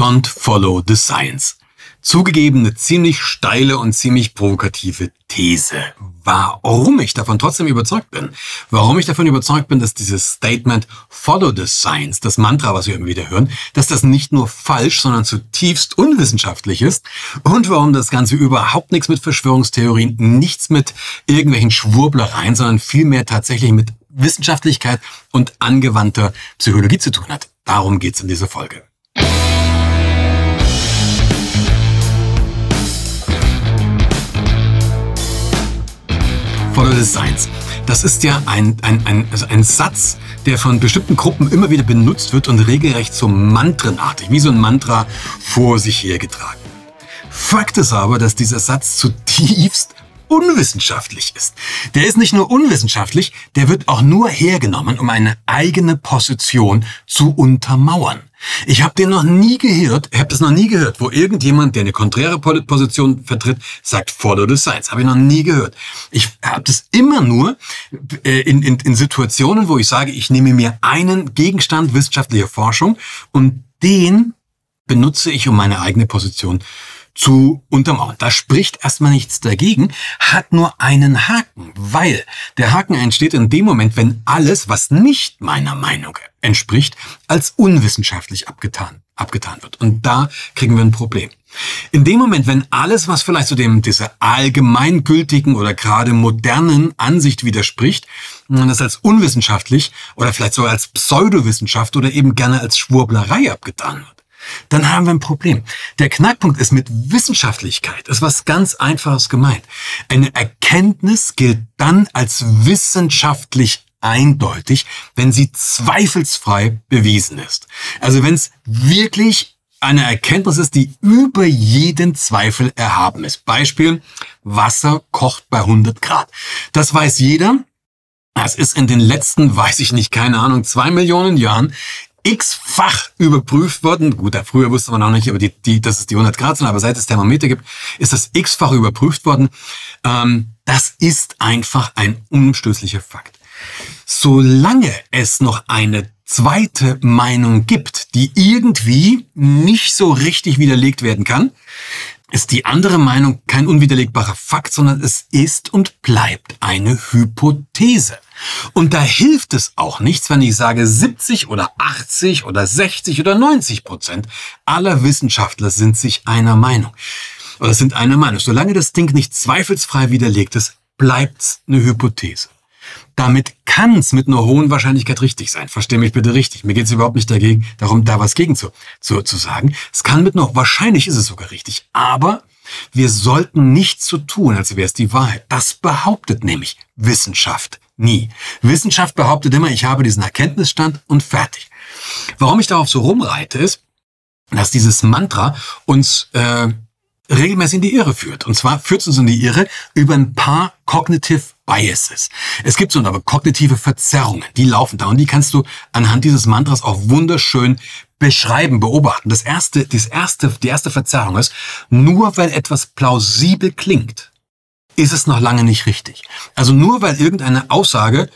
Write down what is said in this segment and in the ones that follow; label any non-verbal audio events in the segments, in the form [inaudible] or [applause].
Don't follow the science. Zugegeben eine ziemlich steile und ziemlich provokative These. Warum ich davon trotzdem überzeugt bin, warum ich davon überzeugt bin, dass dieses Statement Follow the Science, das Mantra, was wir immer wieder hören, dass das nicht nur falsch, sondern zutiefst unwissenschaftlich ist und warum das Ganze überhaupt nichts mit Verschwörungstheorien, nichts mit irgendwelchen Schwurblereien, sondern vielmehr tatsächlich mit Wissenschaftlichkeit und angewandter Psychologie zu tun hat. Darum geht's in dieser Folge. Follow the Science. Das ist ja ein, ein, ein, also ein Satz, der von bestimmten Gruppen immer wieder benutzt wird und regelrecht so mantrenartig, wie so ein Mantra vor sich hergetragen. Fakt ist aber, dass dieser Satz zutiefst unwissenschaftlich ist. Der ist nicht nur unwissenschaftlich, der wird auch nur hergenommen, um eine eigene Position zu untermauern. Ich habe den noch nie gehört, ich habe das noch nie gehört, wo irgendjemand, der eine konträre Position vertritt, sagt Follow the Science. Habe ich noch nie gehört. Ich habe das immer nur äh, in, in, in Situationen, wo ich sage, ich nehme mir einen Gegenstand wissenschaftlicher Forschung und den benutze ich, um meine eigene Position zu untermauern. Da spricht erstmal nichts dagegen, hat nur einen Haken, weil der Haken entsteht in dem Moment, wenn alles, was nicht meiner Meinung entspricht, als unwissenschaftlich abgetan, abgetan wird. Und da kriegen wir ein Problem. In dem Moment, wenn alles, was vielleicht zu dem, dieser allgemeingültigen oder gerade modernen Ansicht widerspricht, man das als unwissenschaftlich oder vielleicht sogar als Pseudowissenschaft oder eben gerne als Schwurblerei abgetan wird dann haben wir ein Problem. Der Knackpunkt ist mit Wissenschaftlichkeit, ist was ganz Einfaches gemeint. Eine Erkenntnis gilt dann als wissenschaftlich eindeutig, wenn sie zweifelsfrei bewiesen ist. Also wenn es wirklich eine Erkenntnis ist, die über jeden Zweifel erhaben ist. Beispiel, Wasser kocht bei 100 Grad. Das weiß jeder. Das ist in den letzten, weiß ich nicht, keine Ahnung, zwei Millionen Jahren x-fach überprüft worden. Gut, früher wusste man auch nicht, aber die, die, dass es die 100 Grad sind, aber seit es Thermometer gibt, ist das x-fach überprüft worden. Ähm, das ist einfach ein unumstößlicher Fakt. Solange es noch eine zweite Meinung gibt, die irgendwie nicht so richtig widerlegt werden kann, ist die andere Meinung kein unwiderlegbarer Fakt, sondern es ist und bleibt eine Hypothese. Und da hilft es auch nichts, wenn ich sage, 70 oder 80 oder 60 oder 90 Prozent aller Wissenschaftler sind sich einer Meinung. Oder sind einer Meinung. Solange das Ding nicht zweifelsfrei widerlegt ist, bleibt's eine Hypothese. Damit kann es mit einer hohen Wahrscheinlichkeit richtig sein. Versteh mich bitte richtig. Mir geht es überhaupt nicht dagegen, darum, da was gegen zu, zu, zu sagen. Es kann mit noch, wahrscheinlich ist es sogar richtig. Aber wir sollten nicht so tun, als wäre es die Wahrheit. Das behauptet nämlich Wissenschaft nie. Wissenschaft behauptet immer, ich habe diesen Erkenntnisstand und fertig. Warum ich darauf so rumreite, ist, dass dieses Mantra uns äh, regelmäßig in die Irre führt. Und zwar führt es uns in die Irre über ein paar Cognitive Biases. Es gibt so aber kognitive Verzerrungen, die laufen da und die kannst du anhand dieses Mantras auch wunderschön beschreiben, beobachten. Das erste, das erste, die erste Verzerrung ist, nur weil etwas plausibel klingt, ist es noch lange nicht richtig. Also nur weil irgendeine Aussage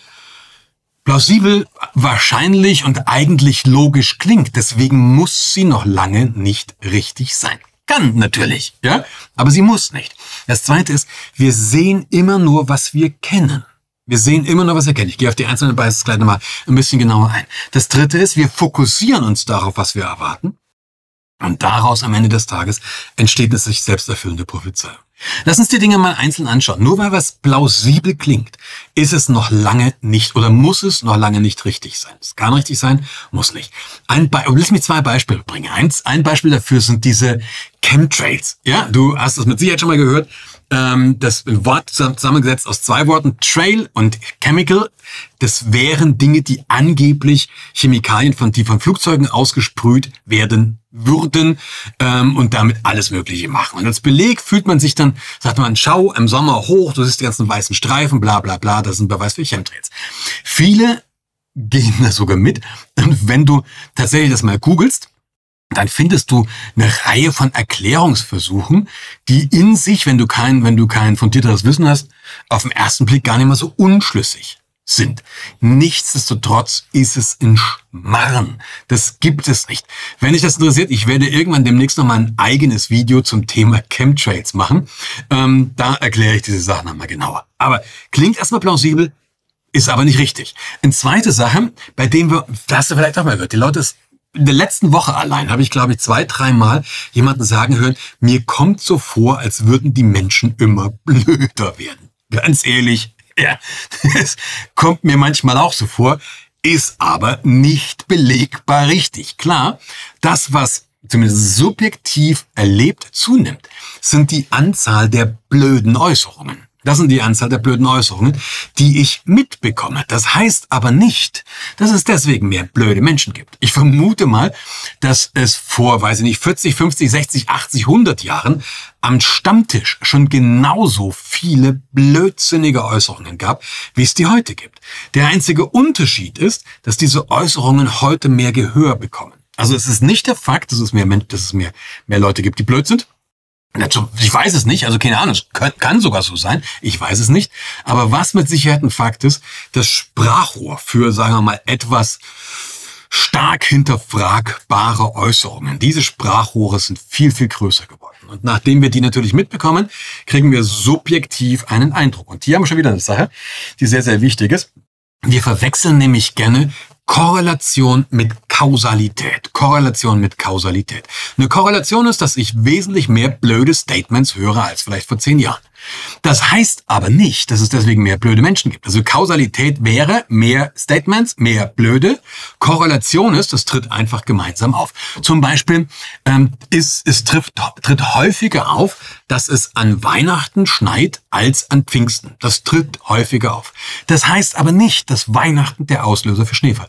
plausibel, wahrscheinlich und eigentlich logisch klingt, deswegen muss sie noch lange nicht richtig sein. Kann natürlich, ja, aber sie muss nicht. Das zweite ist, wir sehen immer nur, was wir kennen. Wir sehen immer nur, was wir kennen. Ich gehe auf die einzelnen Biases gleich nochmal ein bisschen genauer ein. Das dritte ist, wir fokussieren uns darauf, was wir erwarten. Und daraus am Ende des Tages entsteht eine sich selbst erfüllende Prophezeiung. Lass uns die Dinge mal einzeln anschauen. Nur weil was plausibel klingt, ist es noch lange nicht oder muss es noch lange nicht richtig sein. Es kann richtig sein, muss nicht. Ein Be Lass mich zwei Beispiele bringen. Eins, ein Beispiel dafür sind diese Chemtrails. Ja, du hast das mit Sicherheit schon mal gehört. Ähm, das Wort zusammengesetzt aus zwei Worten, Trail und Chemical. Das wären Dinge, die angeblich Chemikalien von, die von Flugzeugen ausgesprüht werden würden ähm, und damit alles Mögliche machen. Und als Beleg fühlt man sich dann, sagt man, schau im Sommer hoch, du siehst die ganzen weißen Streifen, bla bla bla, das ein Beweis für Chemtrails. Viele gehen da sogar mit. Und wenn du tatsächlich das mal googelst, dann findest du eine Reihe von Erklärungsversuchen, die in sich, wenn du kein, wenn du kein fundierteres Wissen hast, auf den ersten Blick gar nicht mal so unschlüssig sind. Nichtsdestotrotz ist es ein Schmarren. Das gibt es nicht. Wenn dich das interessiert, ich werde irgendwann demnächst noch mal ein eigenes Video zum Thema Chemtrails machen. Ähm, da erkläre ich diese Sachen nochmal genauer. Aber klingt erstmal plausibel, ist aber nicht richtig. Eine zweite Sache, bei dem wir, da hast du vielleicht auch mal gehört, die Leute in der letzten Woche allein habe ich, glaube ich, zwei, dreimal jemanden sagen hören, mir kommt so vor, als würden die Menschen immer blöder werden. Ganz ehrlich, ja, [laughs] das kommt mir manchmal auch so vor, ist aber nicht belegbar richtig. Klar, das, was zumindest subjektiv erlebt zunimmt, sind die Anzahl der blöden Äußerungen. Das sind die Anzahl der blöden Äußerungen, die ich mitbekomme. Das heißt aber nicht, dass es deswegen mehr blöde Menschen gibt. Ich vermute mal, dass es vor, weiß ich nicht, 40, 50, 60, 80, 100 Jahren am Stammtisch schon genauso viele blödsinnige Äußerungen gab, wie es die heute gibt. Der einzige Unterschied ist, dass diese Äußerungen heute mehr Gehör bekommen. Also es ist nicht der Fakt, dass es mehr, dass es mehr, mehr Leute gibt, die blöd sind. Ich weiß es nicht, also keine Ahnung, es kann sogar so sein, ich weiß es nicht. Aber was mit Sicherheit ein Fakt ist, das Sprachrohr für, sagen wir mal, etwas stark hinterfragbare Äußerungen. Diese Sprachrohre sind viel, viel größer geworden. Und nachdem wir die natürlich mitbekommen, kriegen wir subjektiv einen Eindruck. Und hier haben wir schon wieder eine Sache, die sehr, sehr wichtig ist. Wir verwechseln nämlich gerne Korrelation mit Kausalität. Korrelation mit Kausalität. Eine Korrelation ist, dass ich wesentlich mehr blöde Statements höre als vielleicht vor zehn Jahren. Das heißt aber nicht, dass es deswegen mehr blöde Menschen gibt. Also Kausalität wäre mehr Statements, mehr blöde. Korrelation ist, das tritt einfach gemeinsam auf. Zum Beispiel ähm, ist, es trifft, tritt häufiger auf, dass es an Weihnachten schneit als an Pfingsten. Das tritt häufiger auf. Das heißt aber nicht, dass Weihnachten der Auslöser für Schneefall.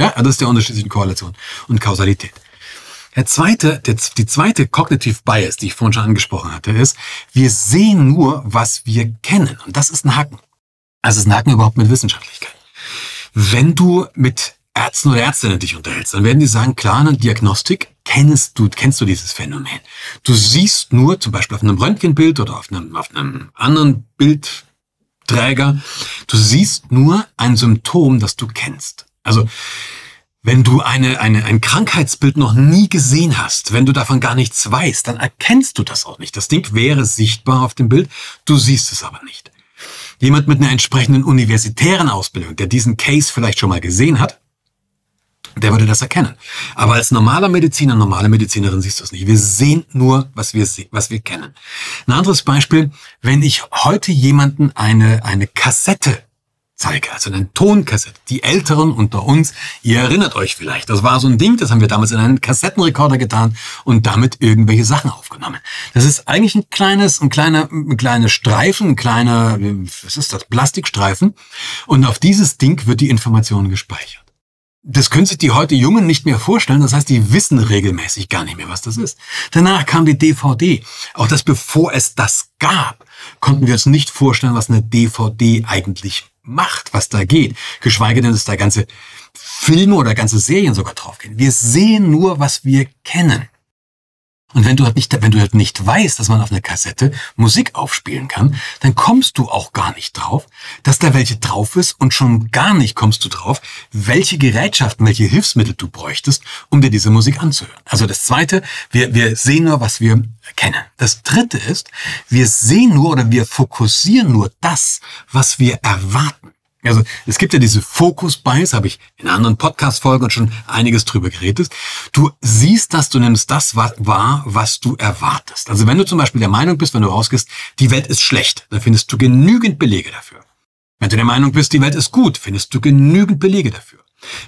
Ja, das ist der Unterschied zwischen Korrelation und Kausalität. Der zweite, der, die zweite Cognitive Bias, die ich vorhin schon angesprochen hatte, ist, wir sehen nur, was wir kennen. Und das ist ein Haken. Also ist ein Haken überhaupt mit Wissenschaftlichkeit. Wenn du mit Ärzten oder Ärztinnen dich unterhältst, dann werden die sagen, klar, eine Diagnostik kennst du, kennst du dieses Phänomen. Du siehst nur, zum Beispiel auf einem Röntgenbild oder auf einem, auf einem anderen Bildträger, du siehst nur ein Symptom, das du kennst. Also, wenn du eine, eine, ein Krankheitsbild noch nie gesehen hast, wenn du davon gar nichts weißt, dann erkennst du das auch nicht. Das Ding wäre sichtbar auf dem Bild, du siehst es aber nicht. Jemand mit einer entsprechenden universitären Ausbildung, der diesen Case vielleicht schon mal gesehen hat, der würde das erkennen. Aber als normaler Mediziner, normale Medizinerin siehst du es nicht. Wir sehen nur, was wir, was wir kennen. Ein anderes Beispiel, wenn ich heute jemanden eine, eine Kassette zeige, also eine Tonkassette. Die Älteren unter uns, ihr erinnert euch vielleicht, das war so ein Ding, das haben wir damals in einen Kassettenrekorder getan und damit irgendwelche Sachen aufgenommen. Das ist eigentlich ein kleines, ein kleiner, ein kleiner Streifen, ein kleiner, was ist das, Plastikstreifen und auf dieses Ding wird die Information gespeichert. Das können sich die heute Jungen nicht mehr vorstellen. Das heißt, die wissen regelmäßig gar nicht mehr, was das ist. Danach kam die DVD. Auch das, bevor es das gab, konnten wir uns nicht vorstellen, was eine DVD eigentlich macht, was da geht. Geschweige denn, dass da ganze Filme oder ganze Serien sogar draufgehen. Wir sehen nur, was wir kennen. Und wenn du halt nicht, wenn du halt nicht weißt, dass man auf einer Kassette Musik aufspielen kann, dann kommst du auch gar nicht drauf, dass da welche drauf ist und schon gar nicht kommst du drauf, welche Gerätschaften, welche Hilfsmittel du bräuchtest, um dir diese Musik anzuhören. Also das zweite, wir, wir sehen nur, was wir kennen. Das dritte ist, wir sehen nur oder wir fokussieren nur das, was wir erwarten. Also es gibt ja diese Focus Bias, habe ich in anderen Podcast-Folgen schon einiges drüber geredet. Du siehst, dass du nimmst das wahr, was du erwartest. Also wenn du zum Beispiel der Meinung bist, wenn du rausgehst, die Welt ist schlecht, dann findest du genügend Belege dafür. Wenn du der Meinung bist, die Welt ist gut, findest du genügend Belege dafür.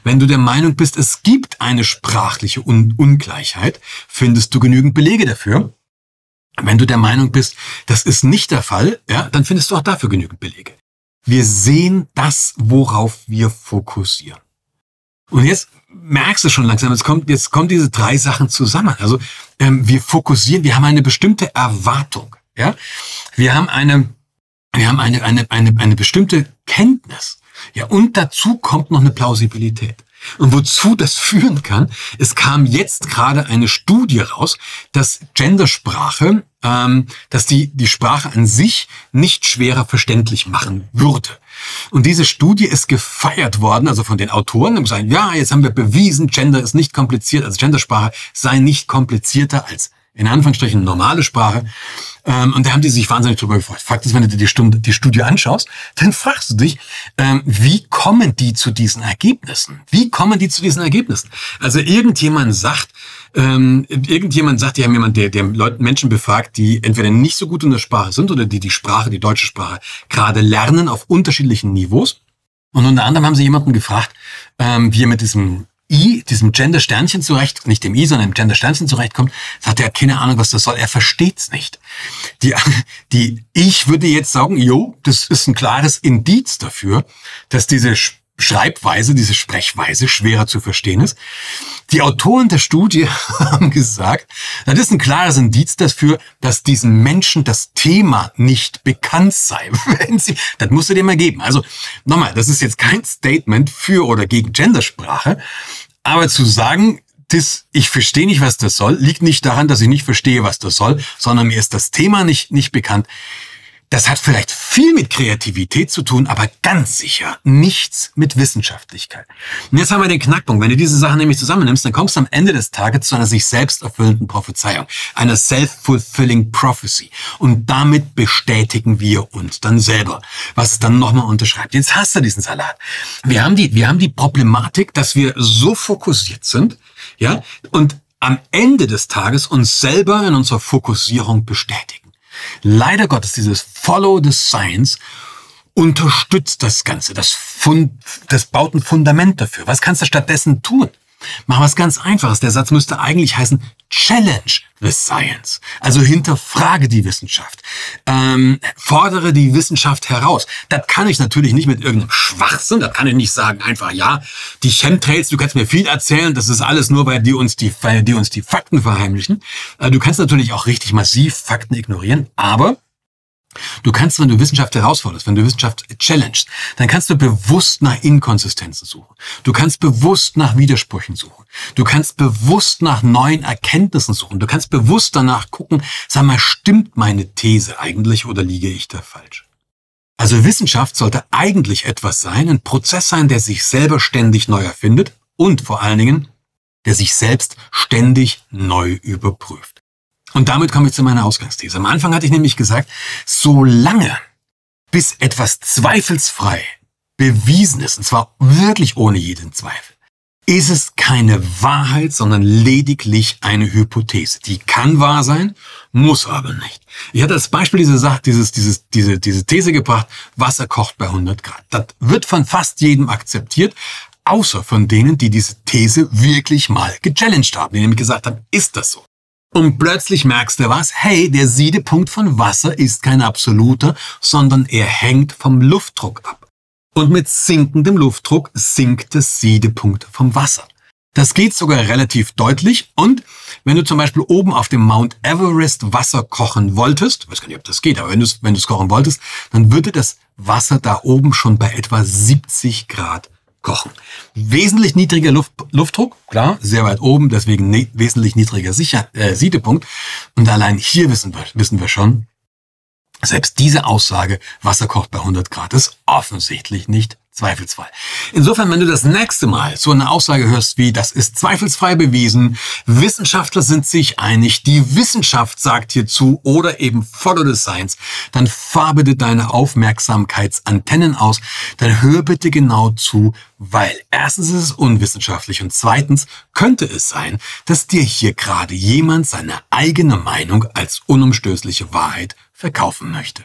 Wenn du der Meinung bist, es gibt eine sprachliche Un Ungleichheit, findest du genügend Belege dafür. Wenn du der Meinung bist, das ist nicht der Fall, ja, dann findest du auch dafür genügend Belege. Wir sehen das, worauf wir fokussieren. Und jetzt merkst du schon langsam, jetzt kommt, jetzt kommen diese drei Sachen zusammen. Also ähm, wir fokussieren, wir haben eine bestimmte Erwartung. Ja, wir haben eine, wir haben eine, eine, eine, eine bestimmte Kenntnis. Ja, und dazu kommt noch eine Plausibilität. Und wozu das führen kann, es kam jetzt gerade eine Studie raus, dass Gendersprache, ähm, dass die die Sprache an sich nicht schwerer verständlich machen würde. Und diese Studie ist gefeiert worden, also von den Autoren, haben gesagt, ja, jetzt haben wir bewiesen, Gender ist nicht kompliziert, also Gendersprache sei nicht komplizierter als in Anführungsstrichen normale Sprache. Ähm, und da haben die sich wahnsinnig drüber gefreut. Fakt ist, wenn du dir die, Stunde, die Studie anschaust, dann fragst du dich, ähm, wie kommen die zu diesen Ergebnissen? Wie kommen die zu diesen Ergebnissen? Also irgendjemand sagt, ähm, irgendjemand sagt, die haben jemand, der, der Leute, Menschen befragt, die entweder nicht so gut in der Sprache sind oder die die Sprache, die deutsche Sprache, gerade lernen auf unterschiedlichen Niveaus. Und unter anderem haben sie jemanden gefragt, ähm, wie er mit diesem I, diesem Gender-Sternchen zurecht, nicht dem I, sondern dem Gender-Sternchen zurechtkommt, sagt er, keine Ahnung, was das soll. Er versteht's nicht. Die, [laughs] die, ich würde jetzt sagen, jo, das ist ein klares Indiz dafür, dass diese Schreibweise, diese Sprechweise schwerer zu verstehen ist. Die Autoren der Studie [laughs] haben gesagt, das ist ein klares Indiz dafür, dass diesen Menschen das Thema nicht bekannt sei. [laughs] Wenn sie, das musst du dir mal geben. Also nochmal, das ist jetzt kein Statement für oder gegen Gendersprache, aber zu sagen, das, ich verstehe nicht, was das soll, liegt nicht daran, dass ich nicht verstehe, was das soll, sondern mir ist das Thema nicht, nicht bekannt. Das hat vielleicht viel mit Kreativität zu tun, aber ganz sicher nichts mit Wissenschaftlichkeit. Und jetzt haben wir den Knackpunkt. Wenn du diese Sachen nämlich zusammennimmst, dann kommst du am Ende des Tages zu einer sich selbst erfüllenden Prophezeiung, einer self-fulfilling prophecy. Und damit bestätigen wir uns dann selber, was es dann nochmal unterschreibt. Jetzt hast du diesen Salat. Wir haben die, wir haben die Problematik, dass wir so fokussiert sind, ja, und am Ende des Tages uns selber in unserer Fokussierung bestätigen. Leider Gottes, dieses Follow the Science unterstützt das Ganze. Das, Fund, das baut ein Fundament dafür. Was kannst du stattdessen tun? Mach was ganz Einfaches. Der Satz müsste eigentlich heißen, Challenge the Science. Also hinterfrage die Wissenschaft. Ähm, fordere die Wissenschaft heraus. Das kann ich natürlich nicht mit irgendeinem Schwachsinn. Das kann ich nicht sagen, einfach, ja, die Chemtrails, du kannst mir viel erzählen, das ist alles nur, weil die uns die, weil die uns die Fakten verheimlichen. Äh, du kannst natürlich auch richtig massiv Fakten ignorieren, aber Du kannst, wenn du Wissenschaft herausforderst, wenn du Wissenschaft challengest, dann kannst du bewusst nach Inkonsistenzen suchen. Du kannst bewusst nach Widersprüchen suchen. Du kannst bewusst nach neuen Erkenntnissen suchen. Du kannst bewusst danach gucken, sag mal, stimmt meine These eigentlich oder liege ich da falsch? Also Wissenschaft sollte eigentlich etwas sein, ein Prozess sein, der sich selber ständig neu erfindet und vor allen Dingen, der sich selbst ständig neu überprüft. Und damit komme ich zu meiner Ausgangsthese. Am Anfang hatte ich nämlich gesagt, solange bis etwas zweifelsfrei bewiesen ist, und zwar wirklich ohne jeden Zweifel, ist es keine Wahrheit, sondern lediglich eine Hypothese. Die kann wahr sein, muss aber nicht. Ich hatte als Beispiel diese Sache, dieses, dieses, diese, diese These gebracht, Wasser kocht bei 100 Grad. Das wird von fast jedem akzeptiert, außer von denen, die diese These wirklich mal gechallenged haben, die nämlich gesagt haben, ist das so? Und plötzlich merkst du was, hey, der Siedepunkt von Wasser ist kein absoluter, sondern er hängt vom Luftdruck ab. Und mit sinkendem Luftdruck sinkt der Siedepunkt vom Wasser. Das geht sogar relativ deutlich und wenn du zum Beispiel oben auf dem Mount Everest Wasser kochen wolltest, ich weiß gar nicht, ob das geht, aber wenn du es wenn kochen wolltest, dann würde das Wasser da oben schon bei etwa 70 Grad kochen. Wesentlich niedriger Luft, Luftdruck, klar, sehr weit oben, deswegen ne, wesentlich niedriger Sicher, äh, Siedepunkt. Und allein hier wissen wir, wissen wir schon, selbst diese Aussage, Wasser kocht bei 100 Grad, ist offensichtlich nicht zweifelsfrei. Insofern, wenn du das nächste Mal so eine Aussage hörst wie, das ist zweifelsfrei bewiesen, Wissenschaftler sind sich einig, die Wissenschaft sagt hierzu oder eben follow the science, dann fahr bitte deine Aufmerksamkeitsantennen aus, dann hör bitte genau zu, weil erstens ist es unwissenschaftlich und zweitens könnte es sein, dass dir hier gerade jemand seine eigene Meinung als unumstößliche Wahrheit verkaufen möchte.